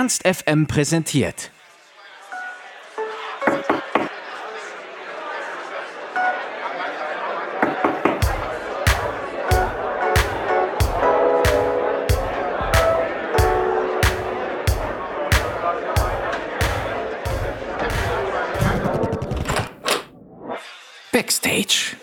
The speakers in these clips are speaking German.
Ernst FM präsentiert. Backstage.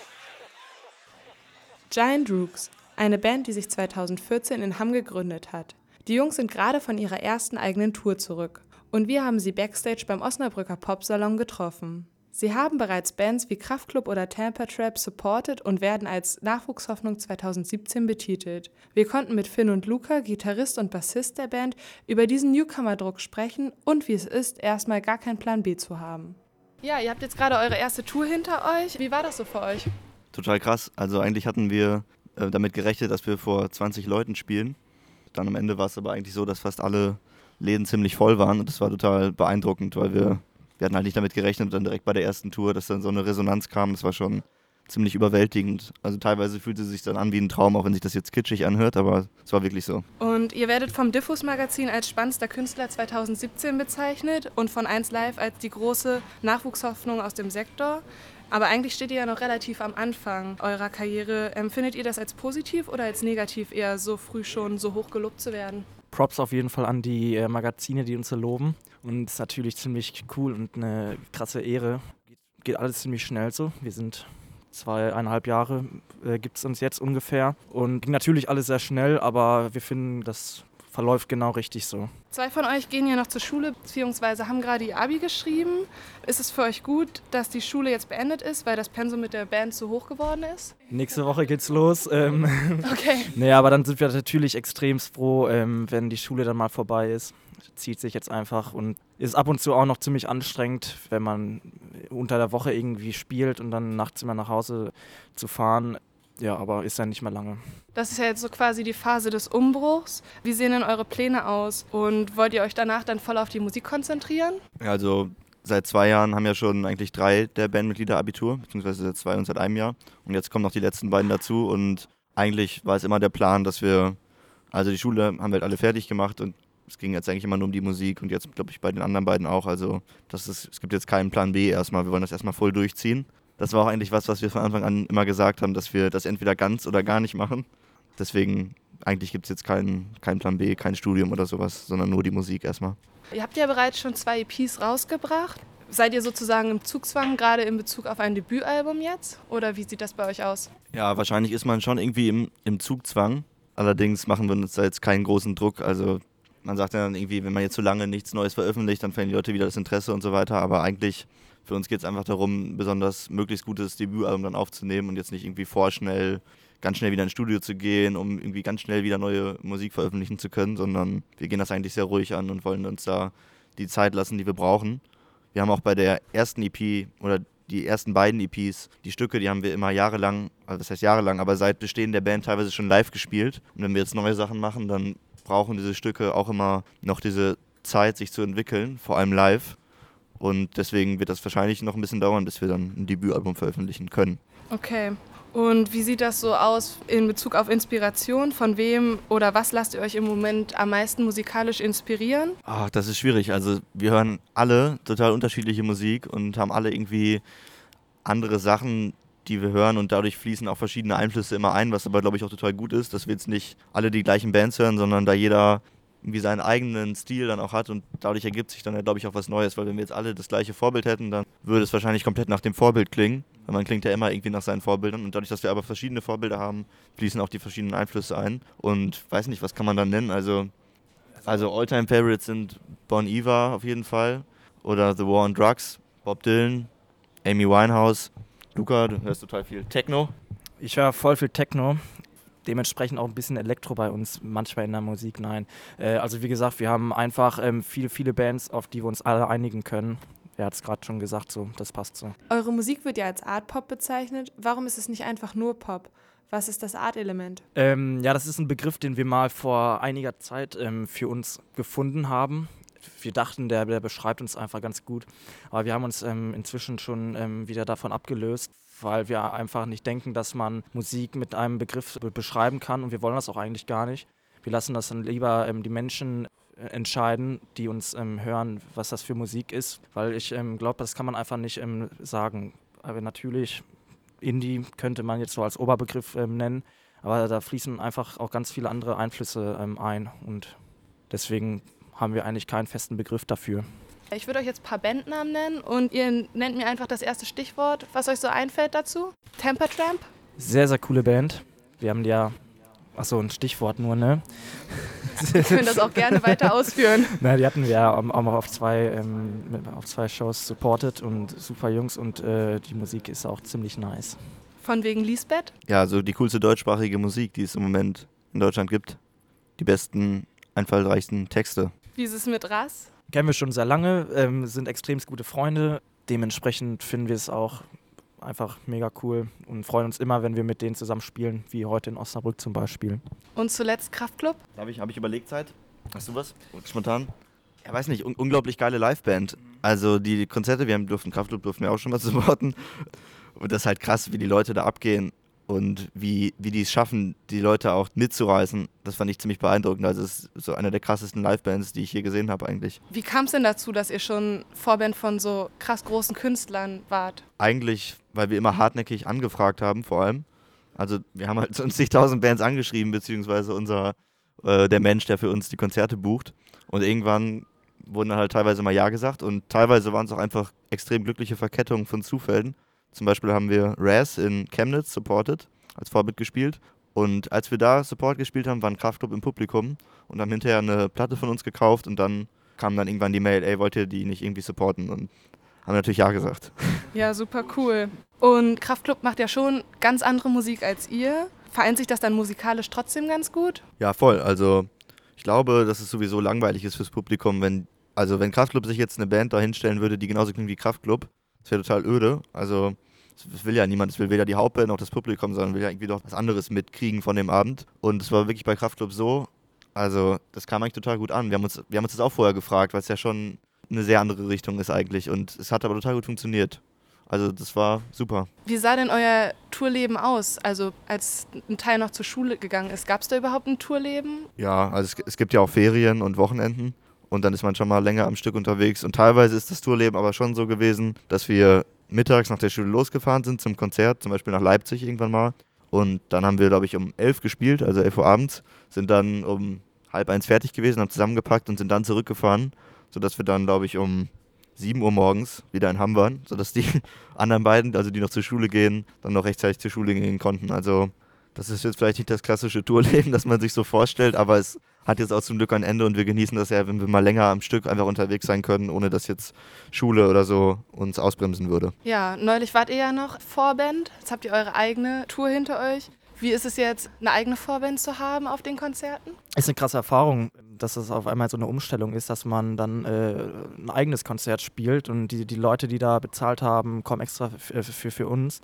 Giant Rooks, eine Band, die sich 2014 in Hamm gegründet hat. Die Jungs sind gerade von ihrer ersten eigenen Tour zurück. Und wir haben sie backstage beim Osnabrücker Popsalon getroffen. Sie haben bereits Bands wie Kraftklub oder Tampa Trap supported und werden als Nachwuchshoffnung 2017 betitelt. Wir konnten mit Finn und Luca, Gitarrist und Bassist der Band, über diesen Newcomer-Druck sprechen und wie es ist, erstmal gar keinen Plan B zu haben. Ja, ihr habt jetzt gerade eure erste Tour hinter euch. Wie war das so für euch? Total krass. Also eigentlich hatten wir äh, damit gerechnet, dass wir vor 20 Leuten spielen. Dann am Ende war es aber eigentlich so, dass fast alle Läden ziemlich voll waren und das war total beeindruckend, weil wir, wir hatten halt nicht damit gerechnet, dann direkt bei der ersten Tour, dass dann so eine Resonanz kam. Das war schon ziemlich überwältigend. Also teilweise fühlte es sich dann an wie ein Traum, auch wenn sich das jetzt kitschig anhört, aber es war wirklich so. Und ihr werdet vom Diffus Magazin als spannendster Künstler 2017 bezeichnet und von 1 Live als die große Nachwuchshoffnung aus dem Sektor. Aber eigentlich steht ihr ja noch relativ am Anfang eurer Karriere. Empfindet ihr das als positiv oder als negativ, eher so früh schon so hoch gelobt zu werden? Props auf jeden Fall an die äh, Magazine, die uns loben. Und es ist natürlich ziemlich cool und eine krasse Ehre. Geht, alles ziemlich schnell so. Wir sind zweieinhalb Jahre äh, gibt es uns jetzt ungefähr. Und ging natürlich alles sehr schnell, aber wir finden, das verläuft genau richtig so. Zwei von euch gehen ja noch zur Schule, beziehungsweise haben gerade ihr Abi geschrieben. Ist es für euch gut, dass die Schule jetzt beendet ist, weil das Pensum mit der Band zu hoch geworden ist? Nächste Woche geht's los. Ähm okay. nee, aber dann sind wir natürlich extrem froh, ähm, wenn die Schule dann mal vorbei ist. Zieht sich jetzt einfach und ist ab und zu auch noch ziemlich anstrengend, wenn man unter der Woche irgendwie spielt und dann nachts immer nach Hause zu fahren. Ja, aber ist ja nicht mehr lange. Das ist ja jetzt so quasi die Phase des Umbruchs. Wie sehen denn eure Pläne aus? Und wollt ihr euch danach dann voll auf die Musik konzentrieren? Ja, also seit zwei Jahren haben ja schon eigentlich drei der Bandmitglieder Abitur, beziehungsweise seit zwei und seit einem Jahr. Und jetzt kommen noch die letzten beiden dazu. Und eigentlich war es immer der Plan, dass wir, also die Schule haben wir halt alle fertig gemacht und es ging jetzt eigentlich immer nur um die Musik und jetzt glaube ich bei den anderen beiden auch. Also das ist, es gibt jetzt keinen Plan B erstmal. Wir wollen das erstmal voll durchziehen das war auch eigentlich was, was wir von Anfang an immer gesagt haben, dass wir das entweder ganz oder gar nicht machen. Deswegen, eigentlich gibt es jetzt keinen kein Plan B, kein Studium oder sowas, sondern nur die Musik erstmal. Ihr habt ja bereits schon zwei EPs rausgebracht. Seid ihr sozusagen im Zugzwang, gerade in Bezug auf ein Debütalbum jetzt? Oder wie sieht das bei euch aus? Ja, wahrscheinlich ist man schon irgendwie im, im Zugzwang. Allerdings machen wir uns da jetzt keinen großen Druck. Also man sagt ja dann irgendwie, wenn man jetzt so lange nichts Neues veröffentlicht, dann verlieren die Leute wieder das Interesse und so weiter. Aber eigentlich für uns geht es einfach darum, besonders möglichst gutes Debütalbum dann aufzunehmen und jetzt nicht irgendwie vorschnell ganz schnell wieder ins Studio zu gehen, um irgendwie ganz schnell wieder neue Musik veröffentlichen zu können, sondern wir gehen das eigentlich sehr ruhig an und wollen uns da die Zeit lassen, die wir brauchen. Wir haben auch bei der ersten EP oder die ersten beiden EPs, die Stücke, die haben wir immer jahrelang, also das heißt jahrelang, aber seit Bestehen der Band teilweise schon live gespielt. Und wenn wir jetzt neue Sachen machen, dann brauchen diese Stücke auch immer noch diese Zeit, sich zu entwickeln, vor allem live. Und deswegen wird das wahrscheinlich noch ein bisschen dauern, bis wir dann ein Debütalbum veröffentlichen können. Okay. Und wie sieht das so aus in Bezug auf Inspiration? Von wem oder was lasst ihr euch im Moment am meisten musikalisch inspirieren? Ach, das ist schwierig. Also wir hören alle total unterschiedliche Musik und haben alle irgendwie andere Sachen, die wir hören und dadurch fließen auch verschiedene Einflüsse immer ein, was aber glaube ich auch total gut ist, dass wir jetzt nicht alle die gleichen Bands hören, sondern da jeder irgendwie seinen eigenen Stil dann auch hat und dadurch ergibt sich dann ja, glaube ich, auch was Neues, weil wenn wir jetzt alle das gleiche Vorbild hätten, dann würde es wahrscheinlich komplett nach dem Vorbild klingen, weil man klingt ja immer irgendwie nach seinen Vorbildern und dadurch, dass wir aber verschiedene Vorbilder haben, fließen auch die verschiedenen Einflüsse ein und weiß nicht, was kann man dann nennen, also, also Alltime Favorites sind Bon Iver auf jeden Fall oder The War on Drugs, Bob Dylan, Amy Winehouse, Luca, du hörst total viel Techno. Ich höre voll viel Techno dementsprechend auch ein bisschen Elektro bei uns, manchmal in der Musik, nein. Äh, also wie gesagt, wir haben einfach ähm, viele, viele Bands, auf die wir uns alle einigen können. Er hat es gerade schon gesagt, so, das passt so. Eure Musik wird ja als Art Pop bezeichnet. Warum ist es nicht einfach nur Pop? Was ist das Art-Element? Ähm, ja, das ist ein Begriff, den wir mal vor einiger Zeit ähm, für uns gefunden haben. Wir dachten, der, der, beschreibt uns einfach ganz gut. Aber wir haben uns ähm, inzwischen schon ähm, wieder davon abgelöst, weil wir einfach nicht denken, dass man Musik mit einem Begriff beschreiben kann und wir wollen das auch eigentlich gar nicht. Wir lassen das dann lieber ähm, die Menschen äh, entscheiden, die uns ähm, hören, was das für Musik ist, weil ich ähm, glaube, das kann man einfach nicht ähm, sagen. Aber natürlich, Indie könnte man jetzt so als Oberbegriff ähm, nennen, aber da fließen einfach auch ganz viele andere Einflüsse ähm, ein und deswegen haben wir eigentlich keinen festen Begriff dafür. Ich würde euch jetzt ein paar Bandnamen nennen und ihr nennt mir einfach das erste Stichwort, was euch so einfällt dazu. Temper Tramp? Sehr, sehr coole Band. Wir haben ja, achso, ein Stichwort nur, ne? Wir können das auch gerne weiter ausführen. Na, die hatten wir ja auch noch auf zwei, ähm, auf zwei Shows supported und super Jungs und äh, die Musik ist auch ziemlich nice. Von wegen Lisbeth? Ja, so die coolste deutschsprachige Musik, die es im Moment in Deutschland gibt. Die besten, einfallsreichsten Texte. Wie ist es mit Ras? Kennen wir schon sehr lange, ähm, sind extrem gute Freunde. Dementsprechend finden wir es auch einfach mega cool und freuen uns immer, wenn wir mit denen zusammen spielen, wie heute in Osnabrück zum Beispiel. Und zuletzt Kraftklub? Habe ich, hab ich überlegt Zeit? Hast du was? Spontan? Ja, weiß nicht, un unglaublich geile Liveband. Also die Konzerte, wir haben durften Kraftclub durften wir auch schon mal supporten. Und das ist halt krass, wie die Leute da abgehen und wie, wie die es schaffen, die Leute auch mitzureißen, das fand ich ziemlich beeindruckend. Also es ist so eine der krassesten Livebands, die ich je gesehen habe eigentlich. Wie kam es denn dazu, dass ihr schon Vorband von so krass großen Künstlern wart? Eigentlich, weil wir immer hartnäckig angefragt haben, vor allem. Also wir haben halt so zigtausend Bands angeschrieben, beziehungsweise unser, äh, der Mensch, der für uns die Konzerte bucht. Und irgendwann wurden dann halt teilweise mal Ja gesagt und teilweise waren es auch einfach extrem glückliche Verkettungen von Zufällen. Zum Beispiel haben wir Raz in Chemnitz supported, als Vorbild gespielt. Und als wir da Support gespielt haben, war ein Kraftclub im Publikum und haben hinterher eine Platte von uns gekauft und dann kam dann irgendwann die Mail, ey, wollt ihr die nicht irgendwie supporten? Und haben natürlich Ja gesagt. Ja, super cool. Und Kraftclub macht ja schon ganz andere Musik als ihr. Vereint sich das dann musikalisch trotzdem ganz gut? Ja, voll. Also ich glaube, dass es sowieso langweilig ist fürs Publikum, wenn, also wenn Kraftclub sich jetzt eine Band da hinstellen würde, die genauso klingt wie Kraftclub, das wäre total öde. Also das will ja niemand, es will weder die Hauptband noch das Publikum, sondern will ja irgendwie doch was anderes mitkriegen von dem Abend. Und es war wirklich bei Kraftclub so, also das kam eigentlich total gut an. Wir haben uns, wir haben uns das auch vorher gefragt, weil es ja schon eine sehr andere Richtung ist eigentlich. Und es hat aber total gut funktioniert. Also das war super. Wie sah denn euer Tourleben aus? Also als ein Teil noch zur Schule gegangen ist, gab es da überhaupt ein Tourleben? Ja, also es, es gibt ja auch Ferien und Wochenenden und dann ist man schon mal länger am Stück unterwegs. Und teilweise ist das Tourleben aber schon so gewesen, dass wir mittags nach der Schule losgefahren sind zum Konzert, zum Beispiel nach Leipzig irgendwann mal. Und dann haben wir, glaube ich, um elf gespielt, also elf Uhr abends, sind dann um halb eins fertig gewesen, haben zusammengepackt und sind dann zurückgefahren, sodass wir dann, glaube ich, um 7 Uhr morgens wieder in Hamm waren, sodass die anderen beiden, also die noch zur Schule gehen, dann noch rechtzeitig zur Schule gehen konnten. Also das ist jetzt vielleicht nicht das klassische Tourleben, das man sich so vorstellt, aber es hat jetzt auch zum Glück ein Ende und wir genießen das ja, wenn wir mal länger am Stück einfach unterwegs sein können, ohne dass jetzt Schule oder so uns ausbremsen würde. Ja, neulich wart ihr ja noch Vorband. Jetzt habt ihr eure eigene Tour hinter euch. Wie ist es jetzt, eine eigene Vorband zu haben auf den Konzerten? Ist eine krasse Erfahrung, dass es auf einmal so eine Umstellung ist, dass man dann äh, ein eigenes Konzert spielt und die, die Leute, die da bezahlt haben, kommen extra für, für, für uns.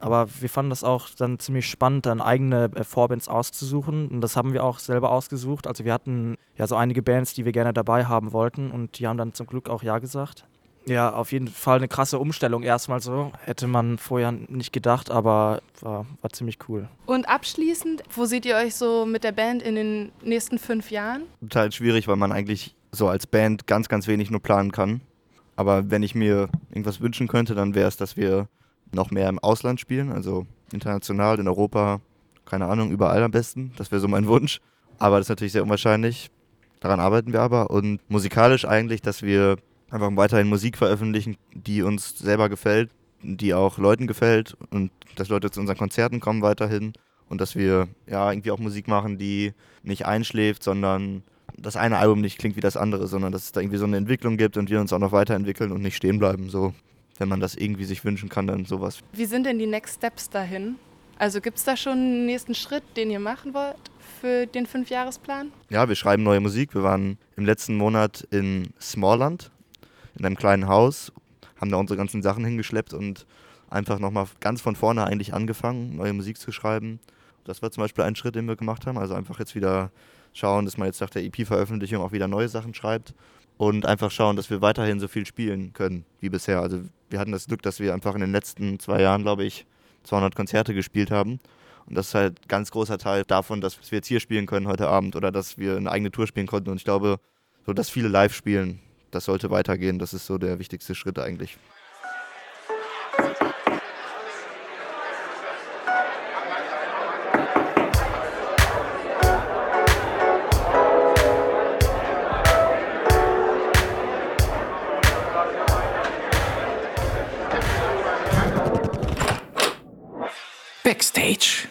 Aber wir fanden das auch dann ziemlich spannend, dann eigene äh, Vorbands auszusuchen. Und das haben wir auch selber ausgesucht. Also wir hatten ja so einige Bands, die wir gerne dabei haben wollten und die haben dann zum Glück auch Ja gesagt. Ja, auf jeden Fall eine krasse Umstellung erstmal so. Hätte man vorher nicht gedacht, aber war, war ziemlich cool. Und abschließend, wo seht ihr euch so mit der Band in den nächsten fünf Jahren? Total schwierig, weil man eigentlich so als Band ganz, ganz wenig nur planen kann. Aber wenn ich mir irgendwas wünschen könnte, dann wäre es, dass wir noch mehr im Ausland spielen, also international, in Europa, keine Ahnung, überall am besten. Das wäre so mein Wunsch. Aber das ist natürlich sehr unwahrscheinlich. Daran arbeiten wir aber. Und musikalisch eigentlich, dass wir einfach weiterhin Musik veröffentlichen, die uns selber gefällt, die auch Leuten gefällt und dass Leute zu unseren Konzerten kommen weiterhin und dass wir ja irgendwie auch Musik machen, die nicht einschläft, sondern das eine Album nicht klingt wie das andere, sondern dass es da irgendwie so eine Entwicklung gibt und wir uns auch noch weiterentwickeln und nicht stehen bleiben. So wenn man das irgendwie sich wünschen kann, dann sowas. Wie sind denn die Next Steps dahin? Also gibt es da schon einen nächsten Schritt, den ihr machen wollt für den Fünfjahresplan? Ja, wir schreiben neue Musik. Wir waren im letzten Monat in Smallland, in einem kleinen Haus, haben da unsere ganzen Sachen hingeschleppt und einfach nochmal ganz von vorne eigentlich angefangen, neue Musik zu schreiben. Das war zum Beispiel ein Schritt, den wir gemacht haben. Also einfach jetzt wieder schauen, dass man jetzt nach der EP-Veröffentlichung auch wieder neue Sachen schreibt und einfach schauen, dass wir weiterhin so viel spielen können wie bisher. Also wir hatten das Glück, dass wir einfach in den letzten zwei Jahren, glaube ich, 200 Konzerte gespielt haben. Und das ist halt ein ganz großer Teil davon, dass wir jetzt hier spielen können heute Abend oder dass wir eine eigene Tour spielen konnten. Und ich glaube, so dass viele live spielen, das sollte weitergehen. Das ist so der wichtigste Schritt eigentlich. Backstage.